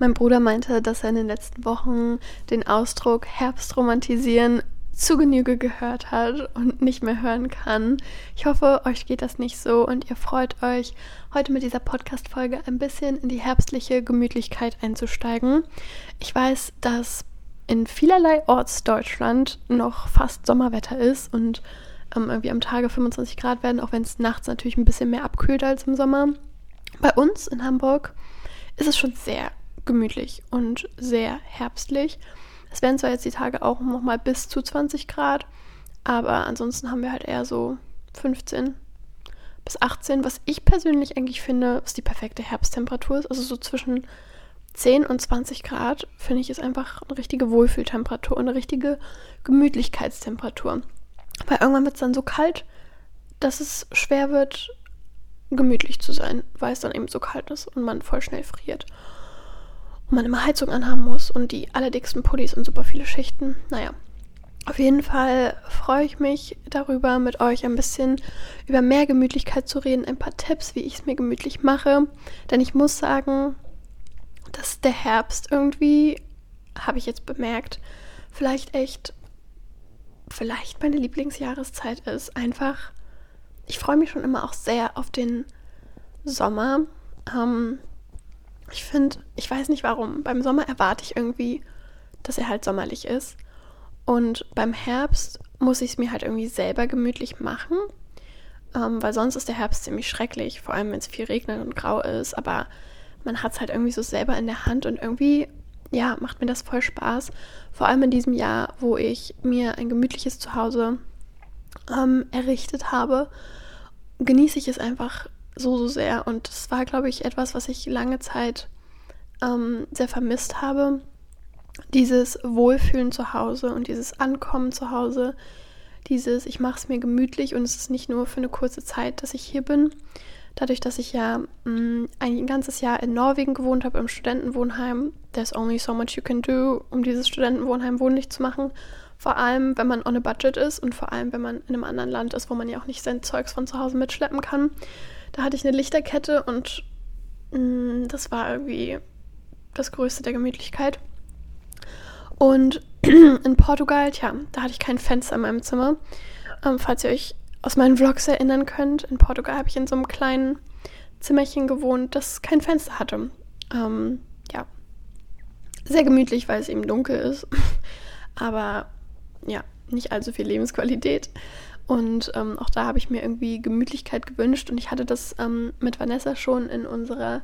Mein Bruder meinte, dass er in den letzten Wochen den Ausdruck Herbst romantisieren zu Genüge gehört hat und nicht mehr hören kann. Ich hoffe, euch geht das nicht so und ihr freut euch, heute mit dieser Podcast-Folge ein bisschen in die herbstliche Gemütlichkeit einzusteigen. Ich weiß, dass in vielerlei Orts Deutschland noch fast Sommerwetter ist und ähm, irgendwie am Tage 25 Grad werden, auch wenn es nachts natürlich ein bisschen mehr abkühlt als im Sommer. Bei uns in Hamburg ist es schon sehr gemütlich und sehr herbstlich. Es werden zwar jetzt die Tage auch noch mal bis zu 20 Grad, aber ansonsten haben wir halt eher so 15 bis 18, was ich persönlich eigentlich finde, was die perfekte Herbsttemperatur ist. Also so zwischen 10 und 20 Grad finde ich ist einfach eine richtige Wohlfühltemperatur und eine richtige Gemütlichkeitstemperatur. Weil irgendwann wird es dann so kalt, dass es schwer wird, gemütlich zu sein, weil es dann eben so kalt ist und man voll schnell friert und man immer Heizung anhaben muss und die allerdicksten Pullis und super viele Schichten. Naja, auf jeden Fall freue ich mich darüber, mit euch ein bisschen über mehr Gemütlichkeit zu reden, ein paar Tipps, wie ich es mir gemütlich mache. Denn ich muss sagen, dass der Herbst irgendwie, habe ich jetzt bemerkt, vielleicht echt, vielleicht meine Lieblingsjahreszeit ist. Einfach, ich freue mich schon immer auch sehr auf den Sommer. Ähm, ich finde, ich weiß nicht warum, beim Sommer erwarte ich irgendwie, dass er halt sommerlich ist. Und beim Herbst muss ich es mir halt irgendwie selber gemütlich machen, ähm, weil sonst ist der Herbst ziemlich schrecklich, vor allem wenn es viel regnet und grau ist. Aber man hat es halt irgendwie so selber in der Hand und irgendwie, ja, macht mir das voll Spaß. Vor allem in diesem Jahr, wo ich mir ein gemütliches Zuhause ähm, errichtet habe, genieße ich es einfach so, so sehr. Und das war, glaube ich, etwas, was ich lange Zeit ähm, sehr vermisst habe. Dieses Wohlfühlen zu Hause und dieses Ankommen zu Hause. Dieses, ich mache es mir gemütlich und es ist nicht nur für eine kurze Zeit, dass ich hier bin. Dadurch, dass ich ja mh, mm, ein ganzes Jahr in Norwegen gewohnt habe, im Studentenwohnheim, there's only so much you can do, um dieses Studentenwohnheim wohnlich zu machen. Vor allem, wenn man on a budget ist und vor allem, wenn man in einem anderen Land ist, wo man ja auch nicht sein Zeugs von zu Hause mitschleppen kann. Da hatte ich eine Lichterkette und mh, mm, das war irgendwie das Größte der Gemütlichkeit. Und in Portugal, tja, da hatte ich kein Fenster in meinem Zimmer. Ähm, falls ihr euch aus meinen Vlogs erinnern könnt, in Portugal habe ich in so einem kleinen Zimmerchen gewohnt, das kein Fenster hatte. Ähm, ja, sehr gemütlich, weil es eben dunkel ist. Aber ja, nicht allzu viel Lebensqualität. Und ähm, auch da habe ich mir irgendwie Gemütlichkeit gewünscht. Und ich hatte das ähm, mit Vanessa schon in unserer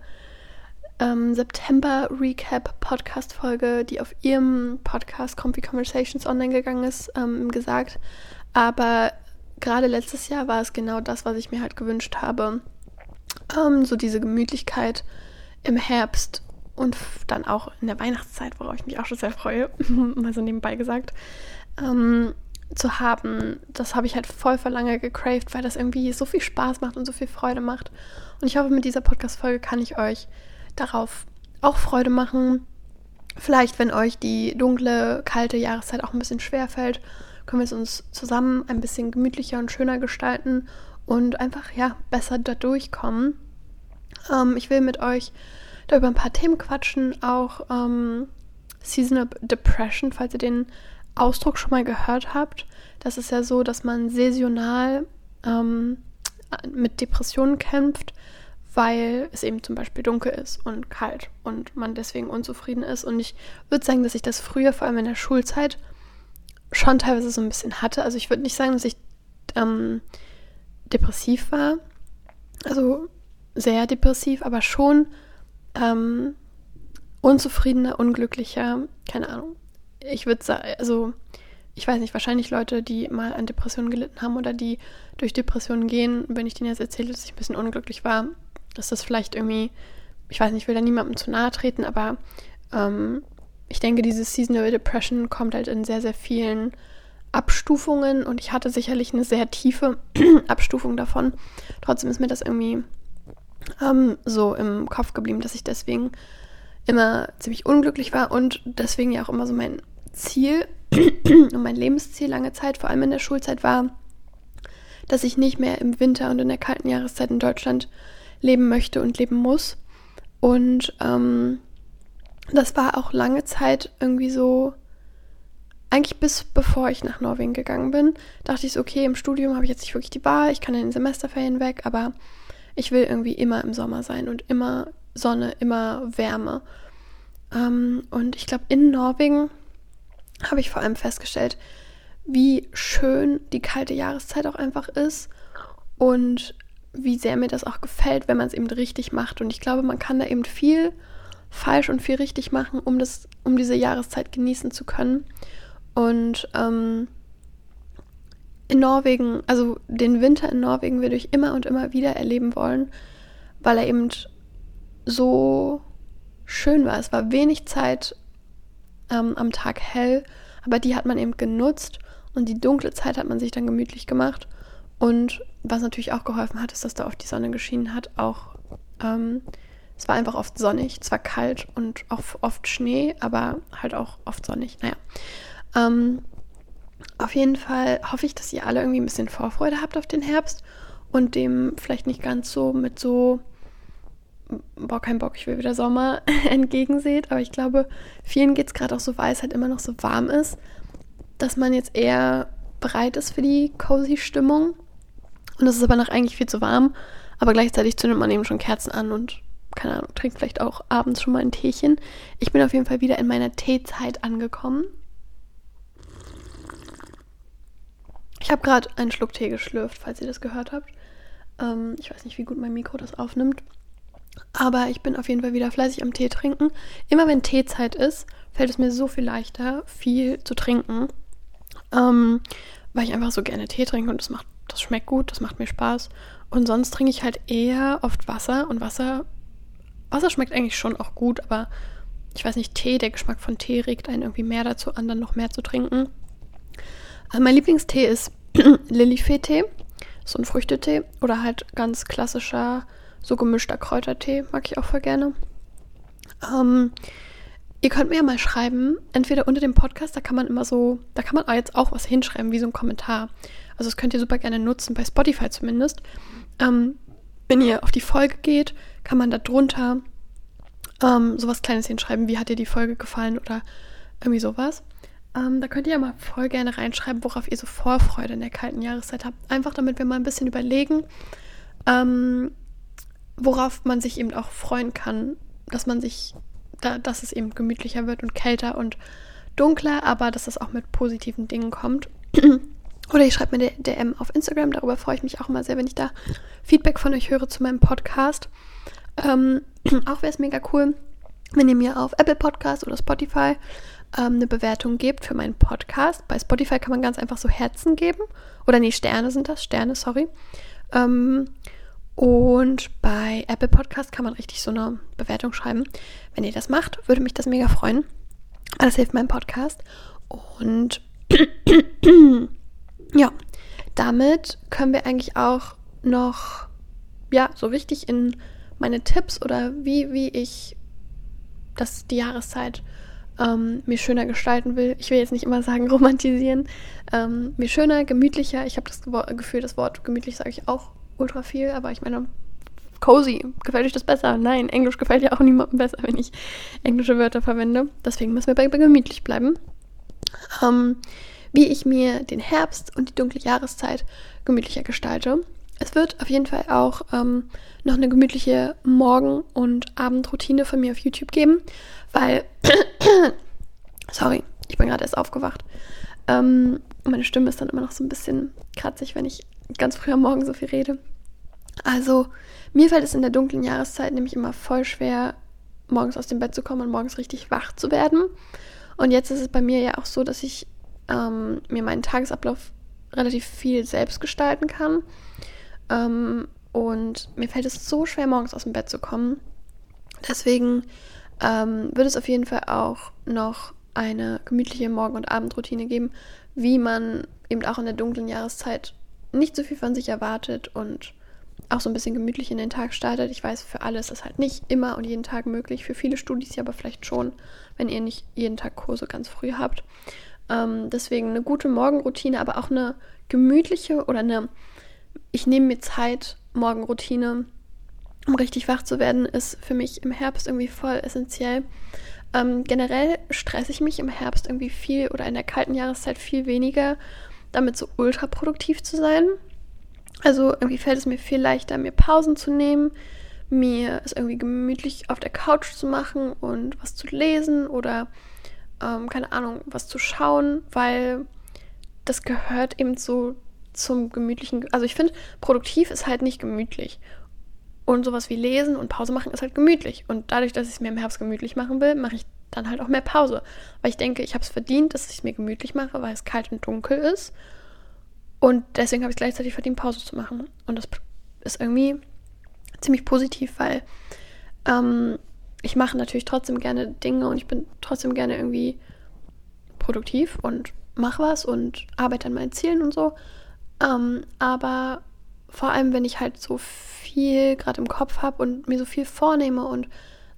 ähm, September-Recap-Podcast-Folge, die auf ihrem Podcast Comfy Conversations online gegangen ist, ähm, gesagt. Aber gerade letztes Jahr war es genau das, was ich mir halt gewünscht habe. Ähm, so diese Gemütlichkeit im Herbst und dann auch in der Weihnachtszeit, worauf ich mich auch schon sehr freue, mal so nebenbei gesagt. Ähm, zu haben, das habe ich halt voll vor lange gecraved, weil das irgendwie so viel Spaß macht und so viel Freude macht. Und ich hoffe, mit dieser Podcast-Folge kann ich euch darauf auch Freude machen. Vielleicht, wenn euch die dunkle, kalte Jahreszeit auch ein bisschen schwer fällt, können wir es uns zusammen ein bisschen gemütlicher und schöner gestalten und einfach, ja, besser da durchkommen. Ähm, ich will mit euch da über ein paar Themen quatschen, auch ähm, Seasonal Depression, falls ihr den Ausdruck schon mal gehört habt. Das ist ja so, dass man saisonal ähm, mit Depressionen kämpft, weil es eben zum Beispiel dunkel ist und kalt und man deswegen unzufrieden ist. Und ich würde sagen, dass ich das früher, vor allem in der Schulzeit, schon teilweise so ein bisschen hatte. Also ich würde nicht sagen, dass ich ähm, depressiv war, also sehr depressiv, aber schon ähm, unzufriedener, unglücklicher, keine Ahnung ich würde sagen, also ich weiß nicht, wahrscheinlich Leute, die mal an Depressionen gelitten haben oder die durch Depressionen gehen, wenn ich denen jetzt erzähle, dass ich ein bisschen unglücklich war, dass das vielleicht irgendwie, ich weiß nicht, ich will da niemandem zu nahe treten, aber ähm, ich denke, diese Seasonal Depression kommt halt in sehr, sehr vielen Abstufungen und ich hatte sicherlich eine sehr tiefe Abstufung davon. Trotzdem ist mir das irgendwie ähm, so im Kopf geblieben, dass ich deswegen immer ziemlich unglücklich war und deswegen ja auch immer so mein Ziel und mein Lebensziel lange Zeit, vor allem in der Schulzeit, war, dass ich nicht mehr im Winter und in der kalten Jahreszeit in Deutschland leben möchte und leben muss. Und ähm, das war auch lange Zeit irgendwie so, eigentlich bis bevor ich nach Norwegen gegangen bin, dachte ich so, okay, im Studium habe ich jetzt nicht wirklich die Wahl, ich kann in den Semesterferien weg, aber ich will irgendwie immer im Sommer sein und immer Sonne, immer Wärme. Ähm, und ich glaube, in Norwegen habe ich vor allem festgestellt, wie schön die kalte Jahreszeit auch einfach ist und wie sehr mir das auch gefällt, wenn man es eben richtig macht. Und ich glaube, man kann da eben viel falsch und viel richtig machen, um, das, um diese Jahreszeit genießen zu können. Und ähm, in Norwegen, also den Winter in Norwegen würde ich immer und immer wieder erleben wollen, weil er eben so schön war. Es war wenig Zeit ähm, am Tag hell, aber die hat man eben genutzt und die dunkle Zeit hat man sich dann gemütlich gemacht. Und was natürlich auch geholfen hat, ist, dass da oft die Sonne geschienen hat. Auch ähm, es war einfach oft sonnig, zwar kalt und auch oft Schnee, aber halt auch oft sonnig. Naja. Ähm, auf jeden Fall hoffe ich, dass ihr alle irgendwie ein bisschen Vorfreude habt auf den Herbst und dem vielleicht nicht ganz so mit so boah, kein Bock, ich will wieder Sommer entgegenseht. Aber ich glaube, vielen geht es gerade auch so, weil es halt immer noch so warm ist, dass man jetzt eher bereit ist für die cozy Stimmung. Und es ist aber noch eigentlich viel zu warm. Aber gleichzeitig zündet man eben schon Kerzen an und, keine Ahnung, trinkt vielleicht auch abends schon mal ein Teechen. Ich bin auf jeden Fall wieder in meiner Teezeit angekommen. Ich habe gerade einen Schluck Tee geschlürft, falls ihr das gehört habt. Ähm, ich weiß nicht, wie gut mein Mikro das aufnimmt. Aber ich bin auf jeden Fall wieder fleißig am Tee trinken. Immer wenn Teezeit ist, fällt es mir so viel leichter, viel zu trinken. Ähm, weil ich einfach so gerne Tee trinke und das macht, das schmeckt gut, das macht mir Spaß. Und sonst trinke ich halt eher oft Wasser und Wasser, Wasser schmeckt eigentlich schon auch gut, aber ich weiß nicht, Tee, der Geschmack von Tee regt einen irgendwie mehr dazu an, dann noch mehr zu trinken. Also mein Lieblingstee ist Lilifee-Tee, so ein Früchtetee oder halt ganz klassischer so gemischter Kräutertee mag ich auch voll gerne. Ähm, ihr könnt mir ja mal schreiben, entweder unter dem Podcast, da kann man immer so, da kann man jetzt auch was hinschreiben, wie so ein Kommentar. Also das könnt ihr super gerne nutzen, bei Spotify zumindest. Ähm, wenn ihr auf die Folge geht, kann man da drunter ähm, sowas Kleines hinschreiben, wie hat dir die Folge gefallen oder irgendwie sowas. Ähm, da könnt ihr ja mal voll gerne reinschreiben, worauf ihr so Vorfreude in der kalten Jahreszeit habt. Einfach damit wir mal ein bisschen überlegen, ähm, worauf man sich eben auch freuen kann, dass man sich, da, dass es eben gemütlicher wird und kälter und dunkler, aber dass das auch mit positiven Dingen kommt. Oder ich schreibe mir DM auf Instagram, darüber freue ich mich auch immer sehr, wenn ich da Feedback von euch höre zu meinem Podcast. Ähm, auch wäre es mega cool, wenn ihr mir auf Apple Podcast oder Spotify ähm, eine Bewertung gebt für meinen Podcast. Bei Spotify kann man ganz einfach so Herzen geben. Oder nee, Sterne sind das, Sterne, sorry. Ähm, und bei Apple Podcast kann man richtig so eine Bewertung schreiben. Wenn ihr das macht, würde mich das mega freuen. Das hilft meinem Podcast. Und ja, damit können wir eigentlich auch noch, ja, so richtig in meine Tipps oder wie, wie ich das, die Jahreszeit ähm, mir schöner gestalten will. Ich will jetzt nicht immer sagen romantisieren. Ähm, mir schöner, gemütlicher. Ich habe das Gefühl, das Wort gemütlich sage ich auch ultra viel, aber ich meine, cozy, gefällt euch das besser? Nein, Englisch gefällt ja auch niemandem besser, wenn ich englische Wörter verwende. Deswegen müssen wir bei, bei gemütlich bleiben. Ähm, wie ich mir den Herbst und die dunkle Jahreszeit gemütlicher gestalte. Es wird auf jeden Fall auch ähm, noch eine gemütliche Morgen- und Abendroutine von mir auf YouTube geben, weil, sorry, ich bin gerade erst aufgewacht. Ähm, meine Stimme ist dann immer noch so ein bisschen kratzig, wenn ich ganz früh am Morgen so viel rede. Also, mir fällt es in der dunklen Jahreszeit nämlich immer voll schwer, morgens aus dem Bett zu kommen und morgens richtig wach zu werden. Und jetzt ist es bei mir ja auch so, dass ich ähm, mir meinen Tagesablauf relativ viel selbst gestalten kann. Ähm, und mir fällt es so schwer, morgens aus dem Bett zu kommen. Deswegen ähm, wird es auf jeden Fall auch noch eine gemütliche Morgen- und Abendroutine geben, wie man eben auch in der dunklen Jahreszeit nicht so viel von sich erwartet und auch so ein bisschen gemütlich in den Tag startet. Ich weiß, für alle ist das halt nicht immer und jeden Tag möglich. Für viele Studis ja aber vielleicht schon, wenn ihr nicht jeden Tag Kurse ganz früh habt. Ähm, deswegen eine gute Morgenroutine, aber auch eine gemütliche oder eine, ich nehme mir Zeit, Morgenroutine, um richtig wach zu werden, ist für mich im Herbst irgendwie voll essentiell. Ähm, generell stresse ich mich im Herbst irgendwie viel oder in der kalten Jahreszeit viel weniger, damit so ultra produktiv zu sein. Also irgendwie fällt es mir viel leichter, mir Pausen zu nehmen, mir es irgendwie gemütlich auf der Couch zu machen und was zu lesen oder ähm, keine Ahnung, was zu schauen, weil das gehört eben so zum gemütlichen. Also ich finde, produktiv ist halt nicht gemütlich. Und sowas wie lesen und Pause machen ist halt gemütlich. Und dadurch, dass ich es mir im Herbst gemütlich machen will, mache ich dann halt auch mehr Pause. Weil ich denke, ich habe es verdient, dass ich es mir gemütlich mache, weil es kalt und dunkel ist. Und deswegen habe ich gleichzeitig verdient, Pause zu machen. Und das ist irgendwie ziemlich positiv, weil ähm, ich mache natürlich trotzdem gerne Dinge und ich bin trotzdem gerne irgendwie produktiv und mache was und arbeite an meinen Zielen und so. Ähm, aber vor allem, wenn ich halt so viel gerade im Kopf habe und mir so viel vornehme und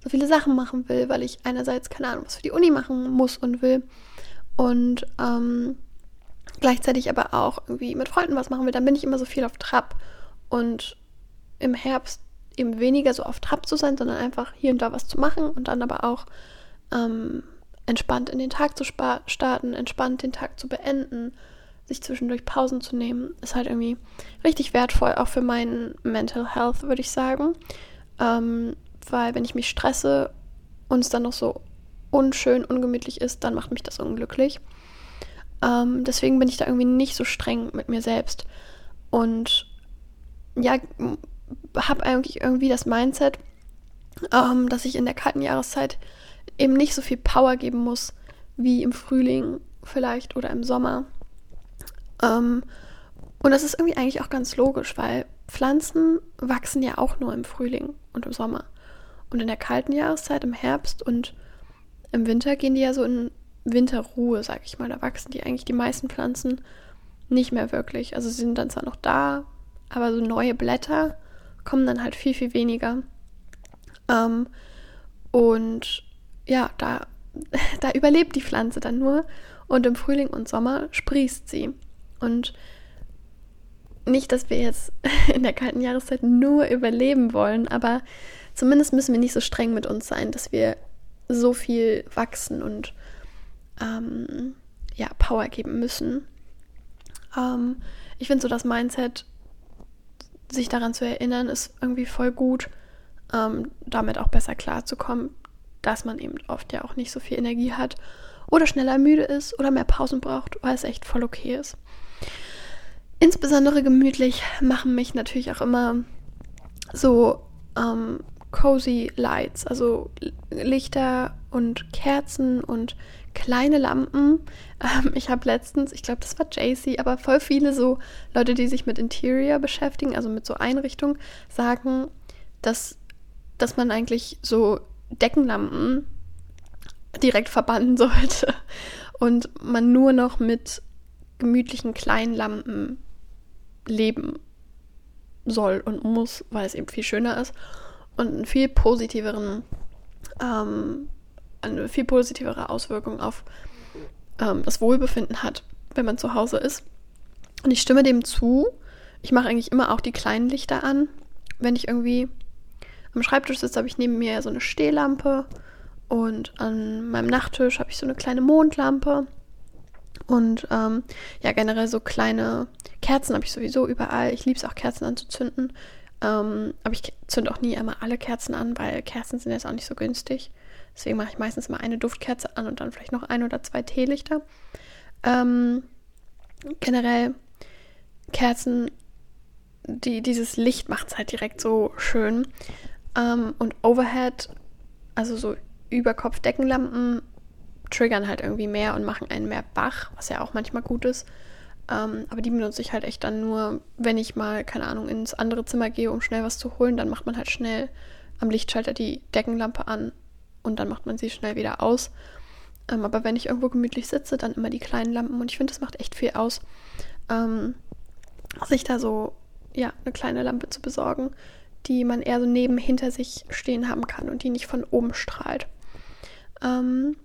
so viele Sachen machen will, weil ich einerseits, keine Ahnung, was für die Uni machen muss und will und ähm, gleichzeitig aber auch irgendwie mit Freunden was machen will, dann bin ich immer so viel auf Trab. Und im Herbst eben weniger so auf Trab zu sein, sondern einfach hier und da was zu machen und dann aber auch ähm, entspannt in den Tag zu starten, entspannt den Tag zu beenden, sich zwischendurch Pausen zu nehmen, ist halt irgendwie richtig wertvoll, auch für meinen Mental Health, würde ich sagen. Ähm, weil wenn ich mich stresse und es dann noch so unschön, ungemütlich ist, dann macht mich das unglücklich. Ähm, deswegen bin ich da irgendwie nicht so streng mit mir selbst. Und ja, habe eigentlich irgendwie das Mindset, ähm, dass ich in der kalten Jahreszeit eben nicht so viel Power geben muss wie im Frühling vielleicht oder im Sommer. Ähm, und das ist irgendwie eigentlich auch ganz logisch, weil Pflanzen wachsen ja auch nur im Frühling und im Sommer. Und in der kalten Jahreszeit, im Herbst und im Winter gehen die ja so in Winterruhe, sag ich mal. Da wachsen die eigentlich die meisten Pflanzen nicht mehr wirklich. Also sie sind dann zwar noch da, aber so neue Blätter kommen dann halt viel, viel weniger. Ähm, und ja, da, da überlebt die Pflanze dann nur und im Frühling und Sommer sprießt sie. Und nicht, dass wir jetzt in der kalten Jahreszeit nur überleben wollen, aber zumindest müssen wir nicht so streng mit uns sein, dass wir so viel wachsen und ähm, ja, Power geben müssen. Ähm, ich finde so das Mindset, sich daran zu erinnern, ist irgendwie voll gut, ähm, damit auch besser klarzukommen, dass man eben oft ja auch nicht so viel Energie hat oder schneller müde ist oder mehr Pausen braucht, weil es echt voll okay ist. Insbesondere gemütlich machen mich natürlich auch immer so ähm, cozy Lights, also Lichter und Kerzen und kleine Lampen. Ähm, ich habe letztens, ich glaube, das war JC, aber voll viele so Leute, die sich mit Interior beschäftigen, also mit so Einrichtungen, sagen, dass, dass man eigentlich so Deckenlampen direkt verbannen sollte und man nur noch mit gemütlichen kleinen Lampen leben soll und muss, weil es eben viel schöner ist und einen viel positiveren, ähm, eine viel positivere Auswirkung auf ähm, das Wohlbefinden hat, wenn man zu Hause ist. Und ich stimme dem zu. Ich mache eigentlich immer auch die kleinen Lichter an. Wenn ich irgendwie am Schreibtisch sitze, habe ich neben mir so eine Stehlampe und an meinem Nachttisch habe ich so eine kleine Mondlampe. Und ähm, ja, generell so kleine Kerzen habe ich sowieso überall. Ich liebe es auch, Kerzen anzuzünden. Ähm, aber ich zünde auch nie immer alle Kerzen an, weil Kerzen sind jetzt auch nicht so günstig. Deswegen mache ich meistens mal eine Duftkerze an und dann vielleicht noch ein oder zwei Teelichter. Ähm, generell Kerzen, die, dieses Licht macht es halt direkt so schön. Ähm, und Overhead, also so Überkopfdeckenlampen, triggern halt irgendwie mehr und machen einen mehr wach, was ja auch manchmal gut ist. Ähm, aber die benutze ich halt echt dann nur, wenn ich mal, keine Ahnung, ins andere Zimmer gehe, um schnell was zu holen. Dann macht man halt schnell am Lichtschalter die Deckenlampe an und dann macht man sie schnell wieder aus. Ähm, aber wenn ich irgendwo gemütlich sitze, dann immer die kleinen Lampen und ich finde, das macht echt viel aus, ähm, sich da so, ja, eine kleine Lampe zu besorgen, die man eher so neben hinter sich stehen haben kann und die nicht von oben strahlt. Ähm,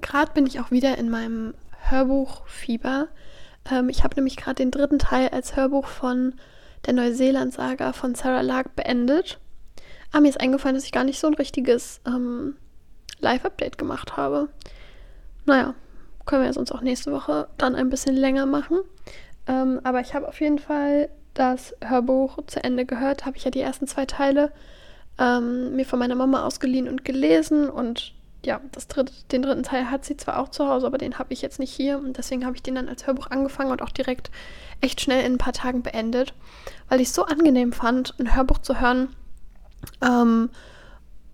Gerade bin ich auch wieder in meinem Hörbuchfieber. Ähm, ich habe nämlich gerade den dritten Teil als Hörbuch von der Neuseeland-Saga von Sarah Lark beendet. Aber mir ist eingefallen, dass ich gar nicht so ein richtiges ähm, Live-Update gemacht habe. Naja, können wir sonst auch nächste Woche dann ein bisschen länger machen. Ähm, aber ich habe auf jeden Fall das Hörbuch zu Ende gehört, habe ich ja die ersten zwei Teile ähm, mir von meiner Mama ausgeliehen und gelesen und ja, das dritte, den dritten Teil hat sie zwar auch zu Hause, aber den habe ich jetzt nicht hier. Und deswegen habe ich den dann als Hörbuch angefangen und auch direkt echt schnell in ein paar Tagen beendet, weil ich es so angenehm fand, ein Hörbuch zu hören, ähm,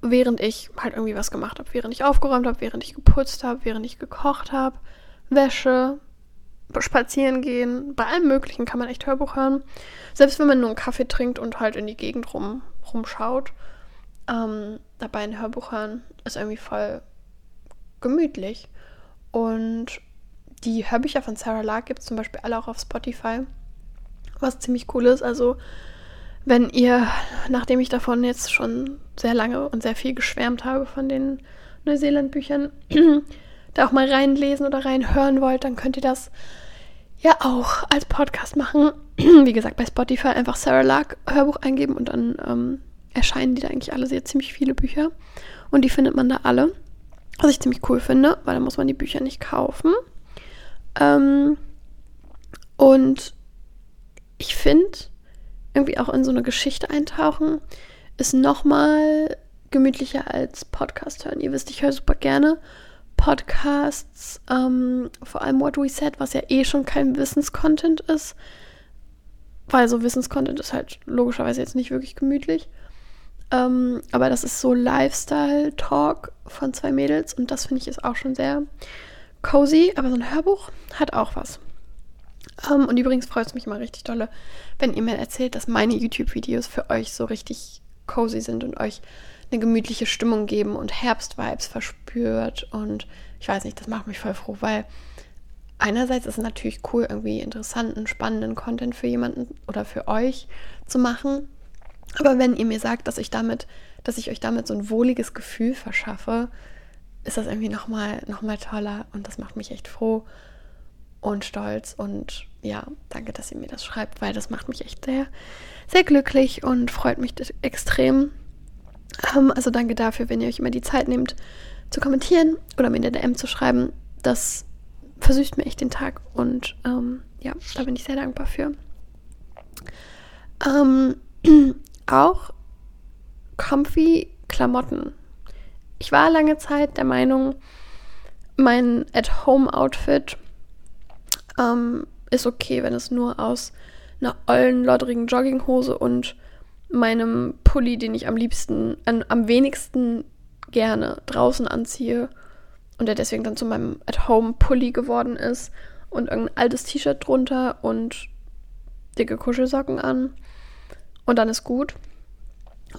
während ich halt irgendwie was gemacht habe, während ich aufgeräumt habe, während ich geputzt habe, während ich gekocht habe, Wäsche, spazieren gehen, bei allem Möglichen kann man echt Hörbuch hören. Selbst wenn man nur einen Kaffee trinkt und halt in die Gegend rum, rumschaut, ähm, dabei ein Hörbuch hören ist irgendwie voll gemütlich. Und die Hörbücher von Sarah Lark gibt es zum Beispiel alle auch auf Spotify, was ziemlich cool ist. Also wenn ihr, nachdem ich davon jetzt schon sehr lange und sehr viel geschwärmt habe von den Neuseeland-Büchern, da auch mal reinlesen oder reinhören wollt, dann könnt ihr das ja auch als Podcast machen. Wie gesagt, bei Spotify einfach Sarah Lark Hörbuch eingeben und dann ähm, erscheinen die da eigentlich alle sehr ziemlich viele Bücher. Und die findet man da alle. Was ich ziemlich cool finde, weil da muss man die Bücher nicht kaufen. Ähm, und ich finde, irgendwie auch in so eine Geschichte eintauchen, ist nochmal gemütlicher als Podcast hören. Ihr wisst, ich höre super gerne Podcasts, ähm, vor allem What We Said, was ja eh schon kein Wissenscontent ist. Weil so Wissenscontent ist halt logischerweise jetzt nicht wirklich gemütlich. Ähm, aber das ist so Lifestyle-Talk von zwei Mädels und das finde ich ist auch schon sehr cozy. Aber so ein Hörbuch hat auch was. Ähm, und übrigens freut es mich immer richtig dolle, wenn ihr mir erzählt, dass meine YouTube-Videos für euch so richtig cozy sind und euch eine gemütliche Stimmung geben und Herbstvibes verspürt. Und ich weiß nicht, das macht mich voll froh, weil einerseits ist es natürlich cool, irgendwie interessanten, spannenden Content für jemanden oder für euch zu machen. Aber wenn ihr mir sagt, dass ich damit, dass ich euch damit so ein wohliges Gefühl verschaffe, ist das irgendwie nochmal noch mal toller und das macht mich echt froh und stolz. Und ja, danke, dass ihr mir das schreibt, weil das macht mich echt sehr, sehr glücklich und freut mich extrem. Ähm, also danke dafür, wenn ihr euch immer die Zeit nehmt zu kommentieren oder mir in der DM zu schreiben. Das versüßt mir echt den Tag und ähm, ja, da bin ich sehr dankbar für. Ähm, auch comfy Klamotten. Ich war lange Zeit der Meinung, mein At-Home-Outfit ähm, ist okay, wenn es nur aus einer ollen, loddrigen Jogginghose und meinem Pulli, den ich am liebsten, an, am wenigsten gerne draußen anziehe und der deswegen dann zu meinem At-Home-Pulli geworden ist und irgendein altes T-Shirt drunter und dicke Kuschelsocken an und dann ist gut.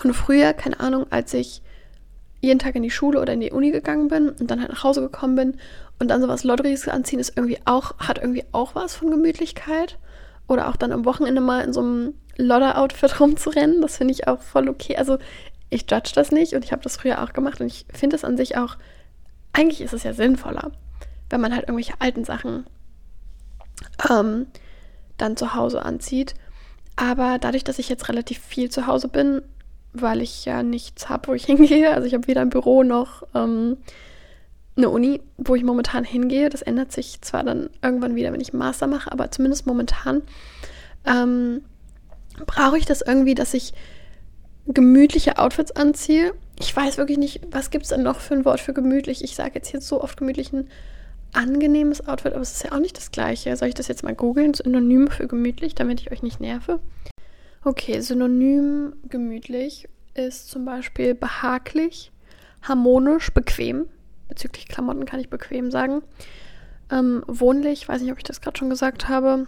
Und früher, keine Ahnung, als ich jeden Tag in die Schule oder in die Uni gegangen bin und dann halt nach Hause gekommen bin und dann sowas Loddriges anziehen, ist irgendwie auch, hat irgendwie auch was von Gemütlichkeit. Oder auch dann am Wochenende mal in so einem Lodder-Outfit rumzurennen, das finde ich auch voll okay. Also ich judge das nicht und ich habe das früher auch gemacht und ich finde es an sich auch, eigentlich ist es ja sinnvoller, wenn man halt irgendwelche alten Sachen ähm, dann zu Hause anzieht. Aber dadurch, dass ich jetzt relativ viel zu Hause bin, weil ich ja nichts habe, wo ich hingehe, also ich habe weder ein Büro noch ähm, eine Uni, wo ich momentan hingehe. Das ändert sich zwar dann irgendwann wieder, wenn ich einen Master mache, aber zumindest momentan ähm, brauche ich das irgendwie, dass ich gemütliche Outfits anziehe. Ich weiß wirklich nicht, was gibt es denn noch für ein Wort für gemütlich? Ich sage jetzt hier so oft gemütlich ein angenehmes Outfit, aber es ist ja auch nicht das gleiche. Soll ich das jetzt mal googeln? Synonym für gemütlich, damit ich euch nicht nerve. Okay, Synonym gemütlich ist zum Beispiel behaglich, harmonisch, bequem bezüglich Klamotten kann ich bequem sagen. Ähm, wohnlich, weiß nicht, ob ich das gerade schon gesagt habe.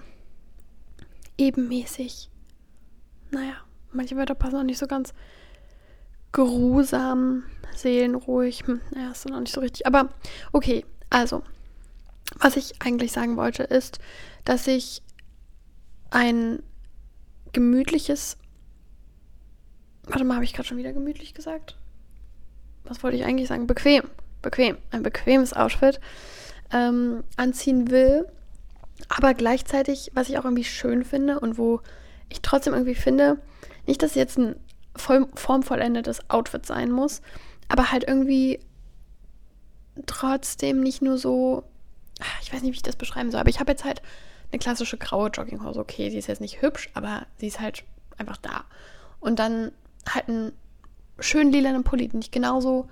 Ebenmäßig. Naja, manche Wörter passen auch nicht so ganz. Geruhsam, seelenruhig. Hm, naja, ist noch nicht so richtig. Aber okay, also, was ich eigentlich sagen wollte, ist, dass ich ein gemütliches. Warte mal, habe ich gerade schon wieder gemütlich gesagt? Was wollte ich eigentlich sagen? Bequem bequem, ein bequemes Outfit ähm, anziehen will. Aber gleichzeitig, was ich auch irgendwie schön finde und wo ich trotzdem irgendwie finde, nicht, dass es jetzt ein voll, formvollendetes Outfit sein muss, aber halt irgendwie trotzdem nicht nur so, ich weiß nicht, wie ich das beschreiben soll, aber ich habe jetzt halt eine klassische graue Jogginghose. Okay, sie ist jetzt nicht hübsch, aber sie ist halt einfach da. Und dann halt einen schönen lilanen Pulli, den ich genauso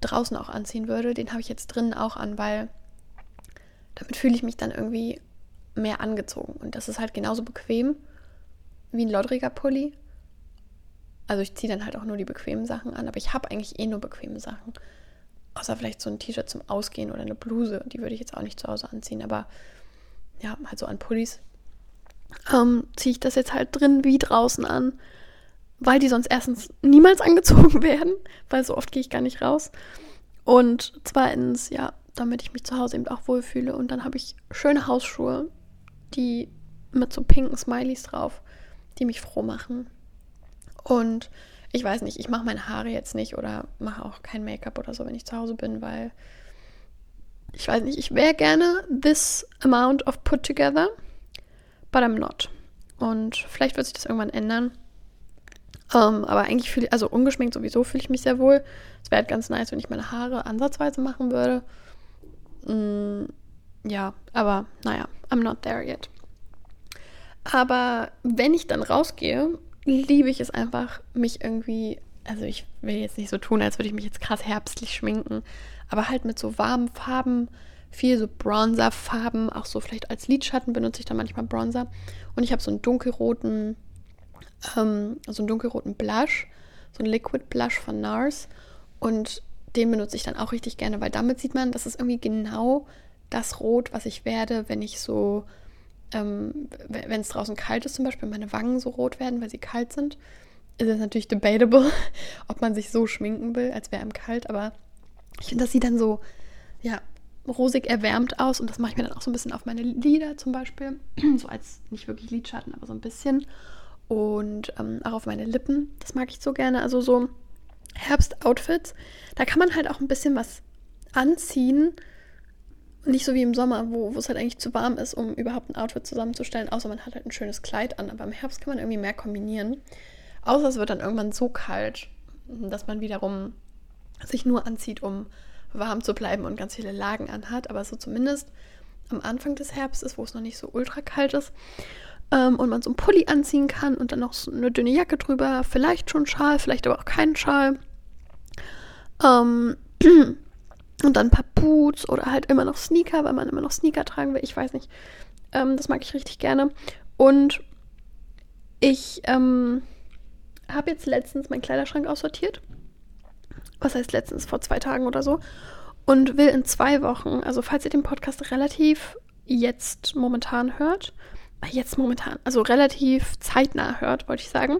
draußen auch anziehen würde. Den habe ich jetzt drinnen auch an, weil damit fühle ich mich dann irgendwie mehr angezogen. Und das ist halt genauso bequem wie ein loddriger Pulli. Also ich ziehe dann halt auch nur die bequemen Sachen an, aber ich habe eigentlich eh nur bequeme Sachen. Außer vielleicht so ein T-Shirt zum Ausgehen oder eine Bluse. Die würde ich jetzt auch nicht zu Hause anziehen, aber ja, halt so an Pullis. Ähm, ziehe ich das jetzt halt drin wie draußen an, weil die sonst erstens niemals angezogen werden, weil so oft gehe ich gar nicht raus. Und zweitens, ja, damit ich mich zu Hause eben auch wohlfühle. Und dann habe ich schöne Hausschuhe, die mit so pinken Smileys drauf, die mich froh machen. Und ich weiß nicht, ich mache meine Haare jetzt nicht oder mache auch kein Make-up oder so, wenn ich zu Hause bin, weil ich weiß nicht, ich wäre gerne this amount of put together, but I'm not. Und vielleicht wird sich das irgendwann ändern. Um, ähm, aber eigentlich fühle ich, also ungeschminkt sowieso fühle ich mich sehr wohl. Es wäre halt ganz nice, wenn ich meine Haare ansatzweise machen würde. Mm, ja, aber naja, I'm not there yet. Aber wenn ich dann rausgehe, liebe ich es einfach, mich irgendwie, also ich will jetzt nicht so tun, als würde ich mich jetzt krass herbstlich schminken, aber halt mit so warmen Farben, viel so Bronzer-Farben, auch so vielleicht als Lidschatten benutze ich dann manchmal Bronzer. Und ich habe so einen dunkelroten, ähm, so einen dunkelroten Blush, so einen Liquid Blush von NARS. Und den benutze ich dann auch richtig gerne, weil damit sieht man, das ist irgendwie genau das Rot, was ich werde, wenn ich so, ähm, wenn es draußen kalt ist zum Beispiel, meine Wangen so rot werden, weil sie kalt sind. Ist es natürlich debatable, ob man sich so schminken will, als wäre einem kalt, aber ich finde, das sieht dann so, ja, rosig erwärmt aus und das mache ich mir dann auch so ein bisschen auf meine Lider zum Beispiel. so als nicht wirklich Lidschatten, aber so ein bisschen. Und ähm, auch auf meine Lippen. Das mag ich so gerne. Also so Herbst-Outfits. Da kann man halt auch ein bisschen was anziehen. Nicht so wie im Sommer, wo, es halt eigentlich zu warm ist, um überhaupt ein Outfit zusammenzustellen, außer man hat halt ein schönes Kleid an. Aber im Herbst kann man irgendwie mehr kombinieren. Außer es wird dann irgendwann so kalt, dass man wiederum sich nur anzieht, um warm zu bleiben und ganz viele Lagen anhat, aber so zumindest am Anfang des Herbstes, wo es noch nicht so ultra kalt ist ähm, und man so einen Pulli anziehen kann und dann noch so eine dünne Jacke drüber, vielleicht schon Schal, vielleicht aber auch keinen Schal. Ähm, und dann ein paar Boots oder halt immer noch Sneaker, weil man immer noch Sneaker tragen will. Ich weiß nicht. Ähm, das mag ich richtig gerne. Und ich ähm, habe jetzt letztens meinen Kleiderschrank aussortiert was heißt letztens, vor zwei Tagen oder so, und will in zwei Wochen, also falls ihr den Podcast relativ jetzt momentan hört, äh, jetzt momentan, also relativ zeitnah hört, wollte ich sagen,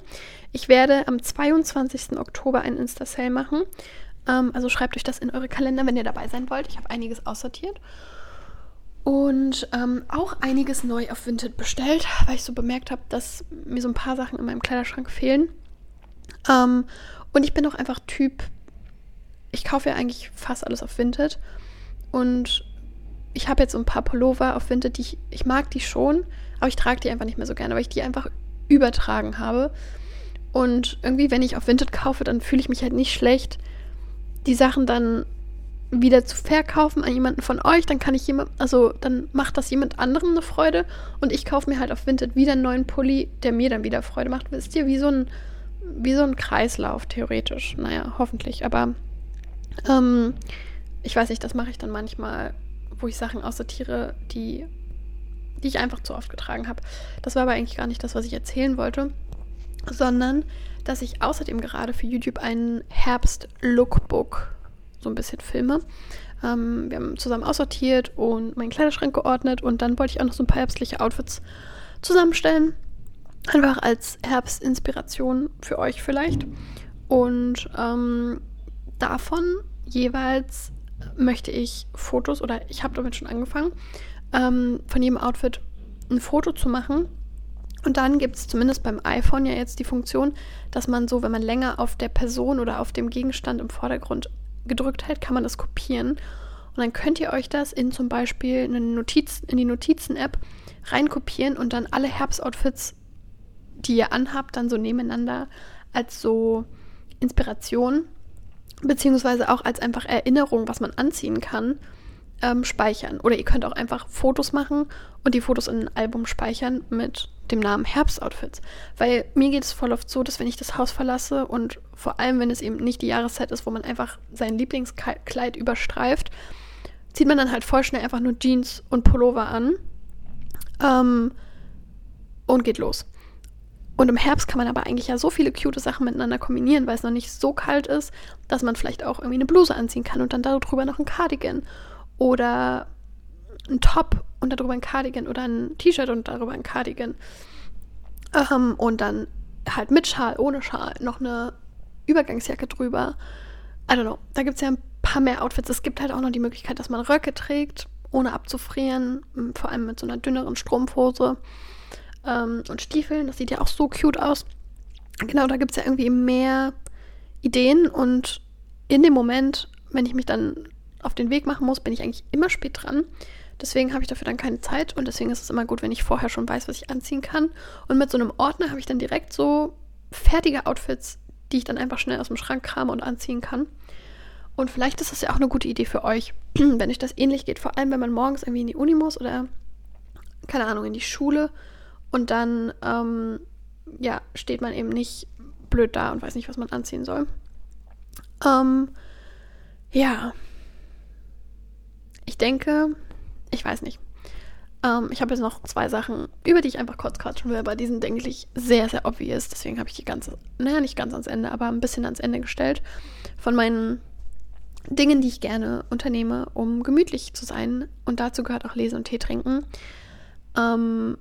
ich werde am 22. Oktober ein Insta-Sale machen. Ähm, also schreibt euch das in eure Kalender, wenn ihr dabei sein wollt. Ich habe einiges aussortiert. Und ähm, auch einiges neu auf Vinted bestellt, weil ich so bemerkt habe, dass mir so ein paar Sachen in meinem Kleiderschrank fehlen. Ähm, und ich bin auch einfach Typ, ich kaufe ja eigentlich fast alles auf Vinted. Und ich habe jetzt so ein paar Pullover auf Vinted, die ich, ich mag die schon, aber ich trage die einfach nicht mehr so gerne, weil ich die einfach übertragen habe. Und irgendwie, wenn ich auf Vinted kaufe, dann fühle ich mich halt nicht schlecht, die Sachen dann wieder zu verkaufen an jemanden von euch, dann kann ich jemand, also dann macht das jemand anderem eine Freude und ich kaufe mir halt auf Vinted wieder einen neuen Pulli, der mir dann wieder Freude macht. Wisst ihr, wie so ein, wie so ein Kreislauf, theoretisch. Naja, hoffentlich. Aber ähm, ich weiß nicht, das mache ich dann manchmal, wo ich Sachen aussortiere, die, die ich einfach zu oft getragen habe. Das war aber eigentlich gar nicht das, was ich erzählen wollte, sondern dass ich außerdem gerade für YouTube einen Herbst-Lookbook so ein bisschen filme. Ähm, wir haben zusammen aussortiert und meinen Kleiderschrank geordnet und dann wollte ich auch noch so ein paar herbstliche Outfits zusammenstellen. Einfach als Herbstinspiration für euch vielleicht. Und ähm, davon jeweils möchte ich Fotos oder ich habe damit schon angefangen, ähm, von jedem Outfit ein Foto zu machen. Und dann gibt es zumindest beim iPhone ja jetzt die Funktion, dass man so, wenn man länger auf der Person oder auf dem Gegenstand im Vordergrund gedrückt hält, kann man das kopieren. Und dann könnt ihr euch das in zum Beispiel eine Notiz, in die Notizen-App reinkopieren und dann alle Herbstoutfits, die ihr anhabt, dann so nebeneinander als so Inspiration beziehungsweise auch als einfach Erinnerung, was man anziehen kann, ähm, speichern. Oder ihr könnt auch einfach Fotos machen und die Fotos in ein Album speichern mit dem Namen Herbstoutfits. Weil mir geht es voll oft so, dass wenn ich das Haus verlasse und vor allem, wenn es eben nicht die Jahreszeit ist, wo man einfach sein Lieblingskleid überstreift, zieht man dann halt voll schnell einfach nur Jeans und Pullover an ähm, und geht los. Und im Herbst kann man aber eigentlich ja so viele cute Sachen miteinander kombinieren, weil es noch nicht so kalt ist, dass man vielleicht auch irgendwie eine Bluse anziehen kann und dann darüber noch ein Cardigan oder ein Top und darüber ein Cardigan oder ein T-Shirt und darüber ein Cardigan. Ähm, und dann halt mit Schal, ohne Schal, noch eine Übergangsjacke drüber. I don't know. Da gibt es ja ein paar mehr Outfits. Es gibt halt auch noch die Möglichkeit, dass man Röcke trägt, ohne abzufrieren. Vor allem mit so einer dünneren Strumpfhose ähm, und Stiefeln. Das sieht ja auch so cute aus. Genau, da gibt es ja irgendwie mehr Ideen und in dem Moment, wenn ich mich dann auf den Weg machen muss, bin ich eigentlich immer spät dran. Deswegen habe ich dafür dann keine Zeit und deswegen ist es immer gut, wenn ich vorher schon weiß, was ich anziehen kann. Und mit so einem Ordner habe ich dann direkt so fertige Outfits, die ich dann einfach schnell aus dem Schrank krame und anziehen kann. Und vielleicht ist das ja auch eine gute Idee für euch, wenn euch das ähnlich geht. Vor allem, wenn man morgens irgendwie in die Uni muss oder, keine Ahnung, in die Schule und dann, ähm, ja, steht man eben nicht blöd da und weiß nicht, was man anziehen soll. Ähm, ja. Ich denke, ich weiß nicht. Ähm, ich habe jetzt noch zwei Sachen, über die ich einfach kurz quatschen will, aber die sind, denke ich, sehr, sehr obvious. Deswegen habe ich die ganze, naja, nicht ganz ans Ende, aber ein bisschen ans Ende gestellt. Von meinen Dingen, die ich gerne unternehme, um gemütlich zu sein. Und dazu gehört auch Lesen und Tee trinken. Ähm,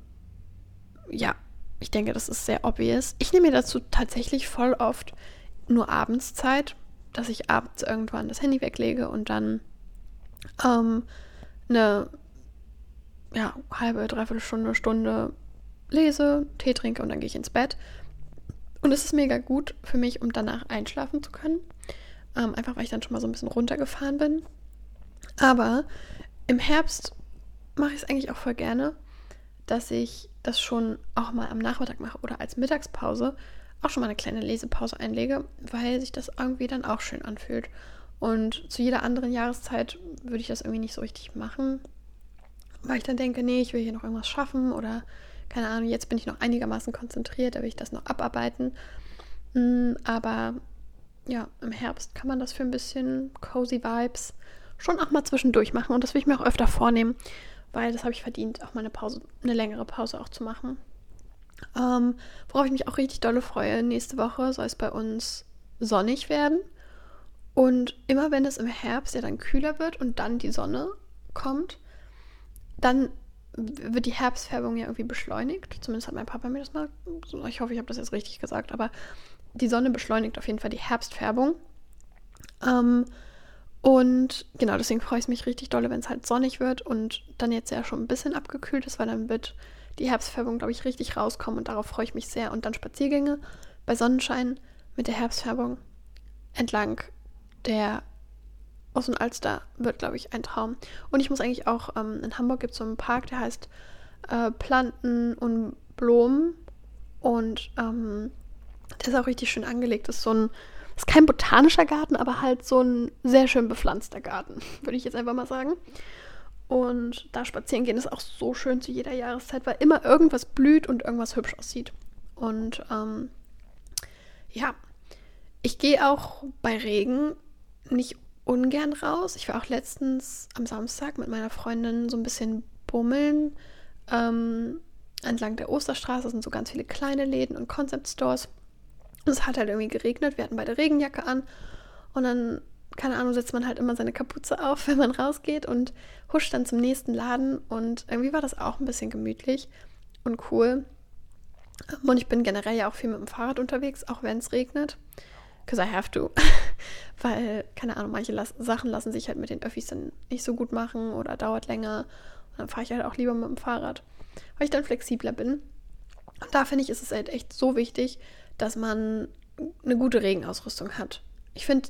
ja, ich denke, das ist sehr obvious. Ich nehme mir dazu tatsächlich voll oft nur abends Zeit, dass ich abends irgendwann das Handy weglege und dann ähm, eine ja, halbe, dreiviertel Stunde, Stunde lese, Tee trinke und dann gehe ich ins Bett. Und es ist mega gut für mich, um danach einschlafen zu können. Ähm, einfach weil ich dann schon mal so ein bisschen runtergefahren bin. Aber im Herbst mache ich es eigentlich auch voll gerne, dass ich das schon auch mal am Nachmittag mache oder als Mittagspause auch schon mal eine kleine Lesepause einlege, weil sich das irgendwie dann auch schön anfühlt. Und zu jeder anderen Jahreszeit würde ich das irgendwie nicht so richtig machen, weil ich dann denke, nee, ich will hier noch irgendwas schaffen oder keine Ahnung, jetzt bin ich noch einigermaßen konzentriert, da will ich das noch abarbeiten. Mm, aber ja, im Herbst kann man das für ein bisschen cozy Vibes schon auch mal zwischendurch machen und das will ich mir auch öfter vornehmen, weil das habe ich verdient, auch mal eine Pause, eine längere Pause auch zu machen. Ähm, worauf ich mich auch richtig dolle freue, nächste Woche soll es bei uns sonnig werden. Und immer wenn es im Herbst ja dann kühler wird und dann die Sonne kommt, dann wird die Herbstfärbung ja irgendwie beschleunigt. Zumindest hat mein Papa mir das mal, ich hoffe, ich habe das jetzt richtig gesagt, aber die Sonne beschleunigt auf jeden Fall die Herbstfärbung. Ähm, und genau, deswegen freue ich mich richtig dolle, wenn es halt sonnig wird und dann jetzt ja schon ein bisschen abgekühlt ist, weil dann wird die Herbstfärbung, glaube ich, richtig rauskommen und darauf freue ich mich sehr. Und dann Spaziergänge bei Sonnenschein mit der Herbstfärbung entlang der Außenalster wird, glaube ich, ein Traum. Und ich muss eigentlich auch, ähm, in Hamburg gibt es so einen Park, der heißt äh, Planten und Blumen. Und ähm, der ist auch richtig schön angelegt. Das ist so ein ist kein botanischer Garten, aber halt so ein sehr schön bepflanzter Garten, würde ich jetzt einfach mal sagen. Und da spazieren gehen ist auch so schön zu jeder Jahreszeit, weil immer irgendwas blüht und irgendwas hübsch aussieht. Und ähm, ja, ich gehe auch bei Regen nicht ungern raus. Ich war auch letztens am Samstag mit meiner Freundin so ein bisschen bummeln. Ähm, entlang der Osterstraße sind so ganz viele kleine Läden und Concept Stores. Es hat halt irgendwie geregnet, wir hatten beide Regenjacke an und dann, keine Ahnung, setzt man halt immer seine Kapuze auf, wenn man rausgeht und huscht dann zum nächsten Laden und irgendwie war das auch ein bisschen gemütlich und cool. Und ich bin generell ja auch viel mit dem Fahrrad unterwegs, auch wenn es regnet. Because I have to. Weil, keine Ahnung, manche las Sachen lassen sich halt mit den Öffis dann nicht so gut machen oder dauert länger. Und dann fahre ich halt auch lieber mit dem Fahrrad, weil ich dann flexibler bin. Und da finde ich, ist es halt echt so wichtig, dass man eine gute Regenausrüstung hat. Ich finde,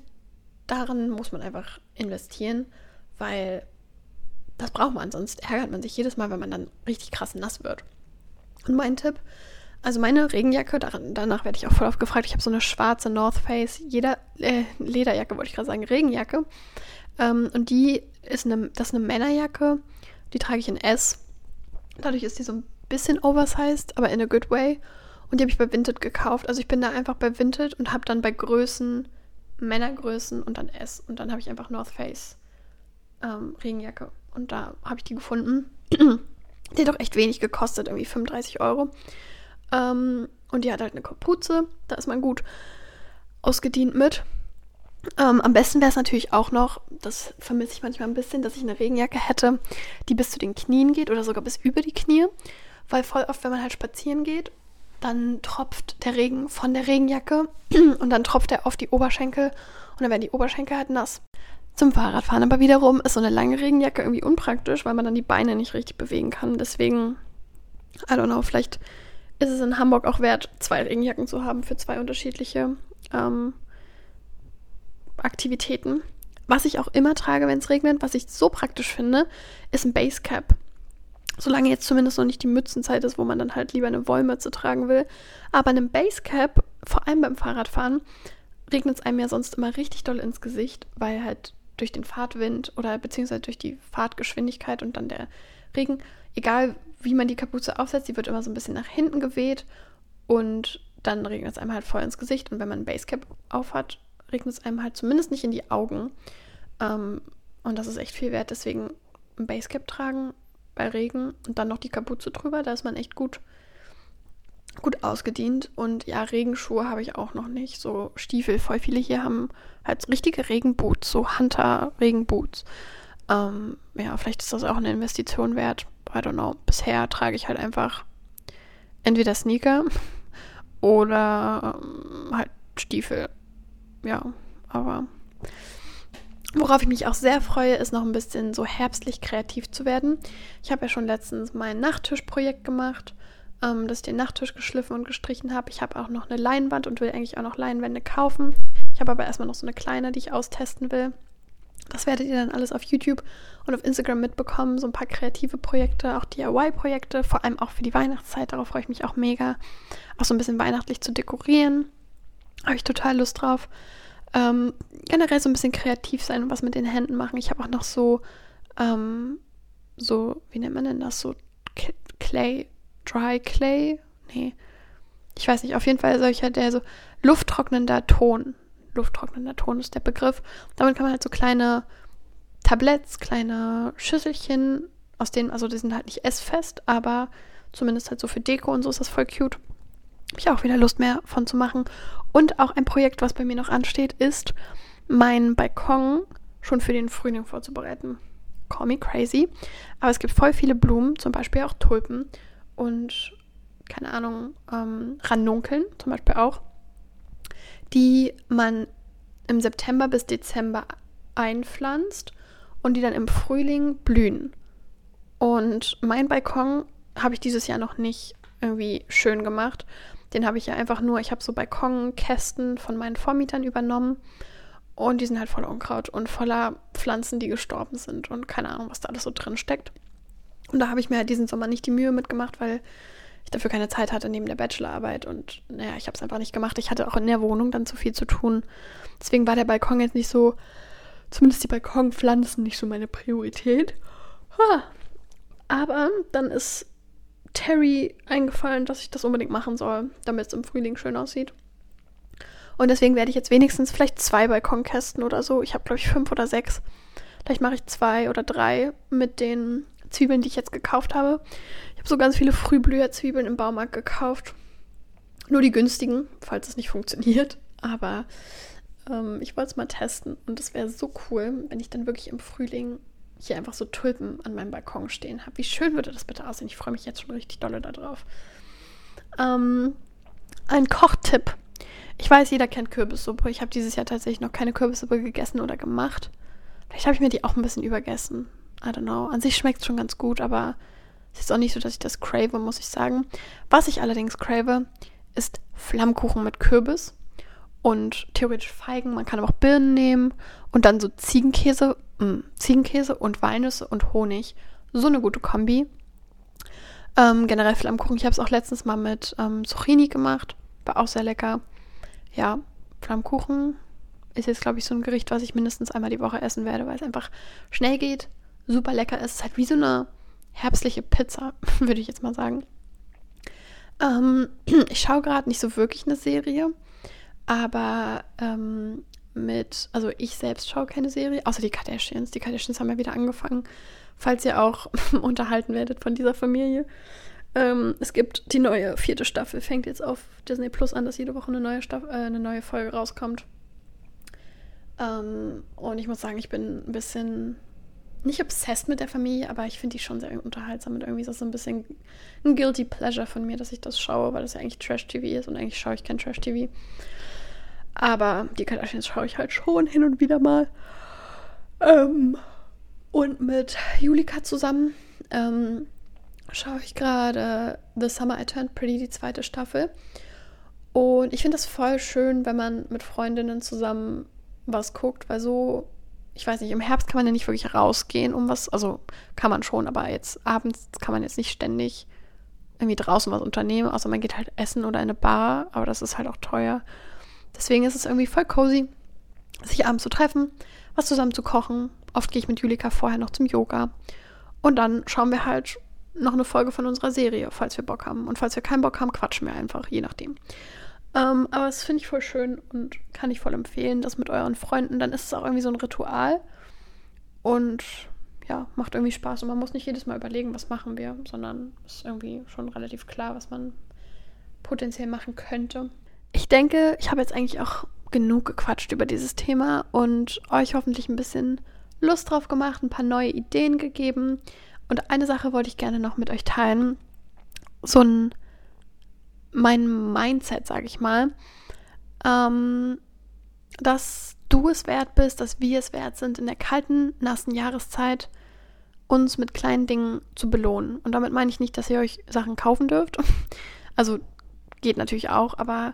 darin muss man einfach investieren, weil das braucht man, sonst ärgert man sich jedes Mal, wenn man dann richtig krass nass wird. Und mein Tipp also meine Regenjacke, danach werde ich auch voll oft gefragt, ich habe so eine schwarze North Face, jeder, äh, Lederjacke wollte ich gerade sagen, Regenjacke. Ähm, und die ist eine, das ist eine Männerjacke, die trage ich in S. Dadurch ist die so ein bisschen oversized, aber in a good way. Und die habe ich bei Vinted gekauft. Also ich bin da einfach bei Vinted und habe dann bei Größen, Männergrößen und dann S. Und dann habe ich einfach North Face ähm, Regenjacke. Und da habe ich die gefunden. die hat auch echt wenig gekostet, irgendwie 35 Euro. Ähm, und die hat halt eine Kapuze. Da ist man gut ausgedient mit. Ähm, am besten wäre es natürlich auch noch, das vermisse ich manchmal ein bisschen, dass ich eine Regenjacke hätte, die bis zu den Knien geht oder sogar bis über die Knie. Weil voll oft, wenn man halt spazieren geht, dann tropft der Regen von der Regenjacke und dann tropft er auf die Oberschenkel und dann werden die Oberschenkel halt nass. Zum Fahrradfahren aber wiederum ist so eine lange Regenjacke irgendwie unpraktisch, weil man dann die Beine nicht richtig bewegen kann. Deswegen, I don't know, vielleicht ist es in Hamburg auch wert, zwei Regenjacken zu haben für zwei unterschiedliche ähm, Aktivitäten. Was ich auch immer trage, wenn es regnet, was ich so praktisch finde, ist ein Basecap. Solange jetzt zumindest noch nicht die Mützenzeit ist, wo man dann halt lieber eine Wollmütze tragen will. Aber einem Basecap, vor allem beim Fahrradfahren, regnet es einem ja sonst immer richtig doll ins Gesicht, weil halt durch den Fahrtwind oder beziehungsweise durch die Fahrtgeschwindigkeit und dann der Regen, egal wie man die Kapuze aufsetzt, die wird immer so ein bisschen nach hinten geweht und dann regnet es einem halt voll ins Gesicht. Und wenn man ein Basecap aufhat, regnet es einem halt zumindest nicht in die Augen. Ähm, und das ist echt viel wert. Deswegen ein Basecap tragen bei Regen und dann noch die Kapuze drüber, da ist man echt gut, gut ausgedient. Und ja, Regenschuhe habe ich auch noch nicht. So Stiefel, voll viele hier haben halt richtige Regenboots, so Hunter-Regenboots. Ähm, ja, vielleicht ist das auch eine Investition wert. I don't know. Bisher trage ich halt einfach entweder Sneaker oder ähm, halt Stiefel ja, aber worauf ich mich auch sehr freue, ist noch ein bisschen so herbstlich kreativ zu werden. Ich habe ja schon letztens mein Nachttischprojekt gemacht, ähm, dass ich den Nachttisch geschliffen und gestrichen habe. Ich habe auch noch eine Leinwand und will eigentlich auch noch Leinwände kaufen. Ich habe aber erstmal noch so eine kleine, die ich austesten will. Das werdet ihr dann alles auf YouTube und auf Instagram mitbekommen. So ein paar kreative Projekte, auch DIY-Projekte, vor allem auch für die Weihnachtszeit. Darauf freue ich mich auch mega. Auch so ein bisschen weihnachtlich zu dekorieren. Habe ich total Lust drauf. Ähm, generell so ein bisschen kreativ sein und was mit den Händen machen. Ich habe auch noch so, ähm, so, wie nennt man denn das? So Clay, Dry Clay? Nee. Ich weiß nicht, auf jeden Fall solcher, der so lufttrocknender Ton. Lufttrocknender Ton ist der Begriff. Damit kann man halt so kleine Tabletts, kleine Schüsselchen, aus denen, also die sind halt nicht essfest, aber zumindest halt so für Deko und so ist das voll cute. Habe ich auch wieder Lust mehr von zu machen. Und auch ein Projekt, was bei mir noch ansteht, ist, meinen Balkon schon für den Frühling vorzubereiten. Call me crazy. Aber es gibt voll viele Blumen, zum Beispiel auch Tulpen und keine Ahnung, ähm, Ranunkeln zum Beispiel auch, die man im September bis Dezember einpflanzt und die dann im Frühling blühen. Und mein Balkon habe ich dieses Jahr noch nicht irgendwie schön gemacht. Den habe ich ja einfach nur, ich habe so Balkonkästen von meinen Vormietern übernommen und die sind halt voller Unkraut und voller Pflanzen, die gestorben sind und keine Ahnung, was da alles so drin steckt. Und da habe ich mir halt diesen Sommer nicht die Mühe mitgemacht, weil ich dafür keine Zeit hatte neben der Bachelorarbeit und naja, ich habe es einfach nicht gemacht. Ich hatte auch in der Wohnung dann zu viel zu tun. Deswegen war der Balkon jetzt nicht so, zumindest die Balkonpflanzen nicht so meine Priorität. Aber dann ist Terry eingefallen, dass ich das unbedingt machen soll, damit es im Frühling schön aussieht. Und deswegen werde ich jetzt wenigstens vielleicht zwei Balkonkästen oder so. Ich habe, glaube ich, fünf oder sechs. Vielleicht mache ich zwei oder drei mit den Zwiebeln, die ich jetzt gekauft habe. Habe so ganz viele Frühblüherzwiebeln im Baumarkt gekauft. Nur die günstigen, falls es nicht funktioniert. Aber ähm, ich wollte es mal testen. Und es wäre so cool, wenn ich dann wirklich im Frühling hier einfach so Tulpen an meinem Balkon stehen habe. Wie schön würde das bitte aussehen? Ich freue mich jetzt schon richtig dolle darauf. Ähm, ein Kochtipp. Ich weiß, jeder kennt Kürbissuppe. Ich habe dieses Jahr tatsächlich noch keine Kürbissuppe gegessen oder gemacht. Vielleicht habe ich mir die auch ein bisschen übergessen. I don't know. An sich schmeckt es schon ganz gut, aber es ist auch nicht so, dass ich das crave, muss ich sagen. Was ich allerdings crave, ist Flammkuchen mit Kürbis und theoretisch Feigen. Man kann aber auch Birnen nehmen und dann so Ziegenkäse, mh, mm, Ziegenkäse und Walnüsse und Honig. So eine gute Kombi. Ähm, generell Flammkuchen. Ich habe es auch letztens mal mit ähm, Zucchini gemacht. War auch sehr lecker. Ja, Flammkuchen ist jetzt, glaube ich, so ein Gericht, was ich mindestens einmal die Woche essen werde, weil es einfach schnell geht, super lecker ist. Es ist halt wie so eine herbstliche Pizza, würde ich jetzt mal sagen. Ähm, ich schaue gerade nicht so wirklich eine Serie, aber ähm, mit, also ich selbst schaue keine Serie, außer die Kardashians. Die Kardashians haben ja wieder angefangen, falls ihr auch unterhalten werdet von dieser Familie. Ähm, es gibt die neue vierte Staffel, fängt jetzt auf Disney Plus an, dass jede Woche eine neue, Staffel, äh, eine neue Folge rauskommt. Ähm, und ich muss sagen, ich bin ein bisschen nicht obsessed mit der Familie, aber ich finde die schon sehr unterhaltsam und irgendwie ist das so ein bisschen ein guilty pleasure von mir, dass ich das schaue, weil das ja eigentlich Trash-TV ist und eigentlich schaue ich kein Trash-TV. Aber die Kardashians schaue ich halt schon hin und wieder mal. Ähm, und mit Julika zusammen ähm, schaue ich gerade The Summer I Turned Pretty, die zweite Staffel. Und ich finde das voll schön, wenn man mit Freundinnen zusammen was guckt, weil so ich weiß nicht, im Herbst kann man ja nicht wirklich rausgehen, um was, also kann man schon, aber jetzt abends kann man jetzt nicht ständig irgendwie draußen was unternehmen, außer man geht halt essen oder in eine Bar, aber das ist halt auch teuer. Deswegen ist es irgendwie voll cozy, sich abends zu treffen, was zusammen zu kochen. Oft gehe ich mit Julika vorher noch zum Yoga. Und dann schauen wir halt noch eine Folge von unserer Serie, falls wir Bock haben. Und falls wir keinen Bock haben, quatschen wir einfach, je nachdem. Ähm, aber das finde ich voll schön und kann ich voll empfehlen, das mit euren Freunden. Dann ist es auch irgendwie so ein Ritual. Und ja, macht irgendwie Spaß. Und man muss nicht jedes Mal überlegen, was machen wir, sondern es ist irgendwie schon relativ klar, was man potenziell machen könnte. Ich denke, ich habe jetzt eigentlich auch genug gequatscht über dieses Thema und euch hoffentlich ein bisschen Lust drauf gemacht, ein paar neue Ideen gegeben. Und eine Sache wollte ich gerne noch mit euch teilen. So ein mein Mindset, sage ich mal, ähm, dass du es wert bist, dass wir es wert sind, in der kalten, nassen Jahreszeit uns mit kleinen Dingen zu belohnen. Und damit meine ich nicht, dass ihr euch Sachen kaufen dürft. Also geht natürlich auch, aber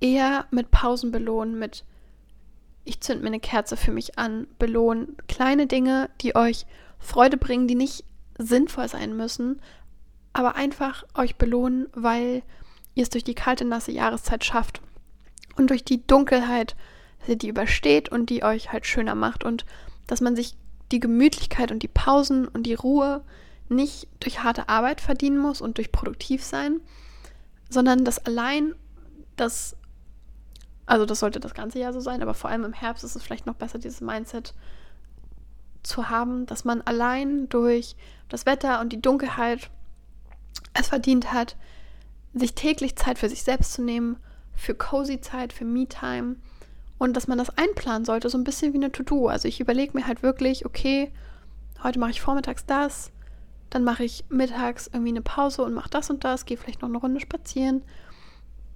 eher mit Pausen belohnen, mit ich zünd mir eine Kerze für mich an, belohnen. Kleine Dinge, die euch Freude bringen, die nicht sinnvoll sein müssen, aber einfach euch belohnen, weil ihr es durch die kalte, nasse Jahreszeit schafft. Und durch die Dunkelheit, dass ihr die übersteht und die euch halt schöner macht. Und dass man sich die Gemütlichkeit und die Pausen und die Ruhe nicht durch harte Arbeit verdienen muss und durch produktiv sein, sondern dass allein das, also das sollte das ganze Jahr so sein, aber vor allem im Herbst ist es vielleicht noch besser, dieses Mindset zu haben, dass man allein durch das Wetter und die Dunkelheit es verdient hat, sich täglich Zeit für sich selbst zu nehmen, für cozy Zeit, für Me-Time und dass man das einplanen sollte, so ein bisschen wie eine To-Do. Also ich überlege mir halt wirklich, okay, heute mache ich vormittags das, dann mache ich mittags irgendwie eine Pause und mache das und das, gehe vielleicht noch eine Runde spazieren,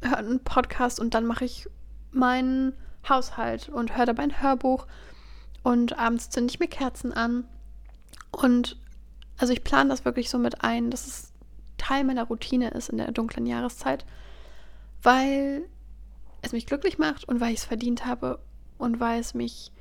höre einen Podcast und dann mache ich meinen Haushalt und höre dabei ein Hörbuch und abends zünde ich mir Kerzen an. Und also ich plane das wirklich so mit ein, dass es Teil meiner Routine ist in der dunklen Jahreszeit, weil es mich glücklich macht und weil ich es verdient habe und weil es mich,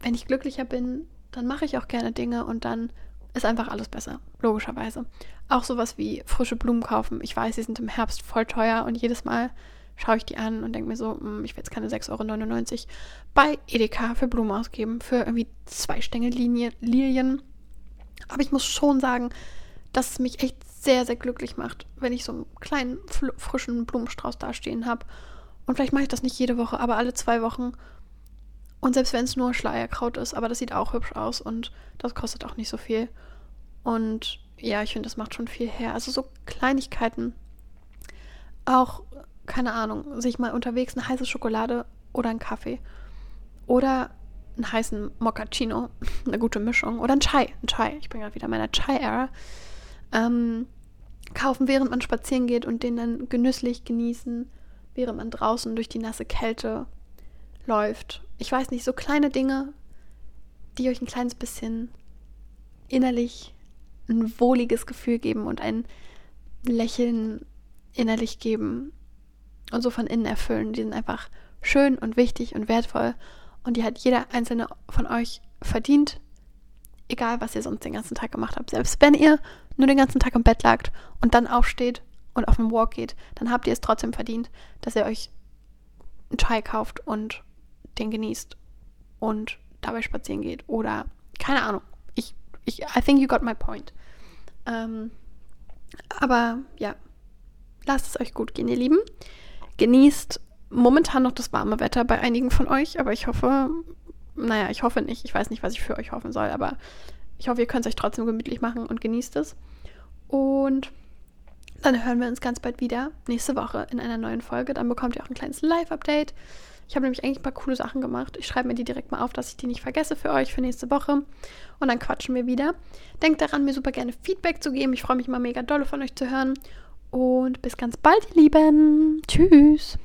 wenn ich glücklicher bin, dann mache ich auch gerne Dinge und dann ist einfach alles besser, logischerweise. Auch sowas wie frische Blumen kaufen. Ich weiß, sie sind im Herbst voll teuer und jedes Mal schaue ich die an und denke mir so, hm, ich will jetzt keine 6,99 Euro bei Edeka für Blumen ausgeben, für irgendwie zwei Stängel Lilien. Aber ich muss schon sagen, dass es mich echt sehr, sehr glücklich macht, wenn ich so einen kleinen, frischen Blumenstrauß dastehen habe. Und vielleicht mache ich das nicht jede Woche, aber alle zwei Wochen. Und selbst wenn es nur Schleierkraut ist, aber das sieht auch hübsch aus und das kostet auch nicht so viel. Und ja, ich finde, das macht schon viel her. Also so Kleinigkeiten. Auch, keine Ahnung, sich mal unterwegs eine heiße Schokolade oder einen Kaffee. Oder einen heißen Moccacino, eine gute Mischung. Oder ein Chai. Ein Chai. Ich bin gerade wieder in meiner Chai-Era ähm, kaufen, während man spazieren geht und den dann genüsslich genießen, während man draußen durch die nasse Kälte läuft. Ich weiß nicht, so kleine Dinge, die euch ein kleines bisschen innerlich ein wohliges Gefühl geben und ein Lächeln innerlich geben und so von innen erfüllen. Die sind einfach schön und wichtig und wertvoll und die hat jeder einzelne von euch verdient egal was ihr sonst den ganzen Tag gemacht habt. Selbst wenn ihr nur den ganzen Tag im Bett lagt und dann aufsteht und auf einen Walk geht, dann habt ihr es trotzdem verdient, dass ihr euch einen Chai kauft und den genießt und dabei spazieren geht. Oder keine Ahnung. Ich, ich, I think you got my point. Ähm, aber ja, lasst es euch gut gehen, ihr Lieben. Genießt momentan noch das warme Wetter bei einigen von euch, aber ich hoffe, naja, ich hoffe nicht. Ich weiß nicht, was ich für euch hoffen soll, aber ich hoffe, ihr könnt es euch trotzdem gemütlich machen und genießt es. Und dann hören wir uns ganz bald wieder, nächste Woche in einer neuen Folge. Dann bekommt ihr auch ein kleines Live-Update. Ich habe nämlich eigentlich ein paar coole Sachen gemacht. Ich schreibe mir die direkt mal auf, dass ich die nicht vergesse für euch für nächste Woche. Und dann quatschen wir wieder. Denkt daran, mir super gerne Feedback zu geben. Ich freue mich mal mega dolle von euch zu hören. Und bis ganz bald, ihr Lieben. Tschüss.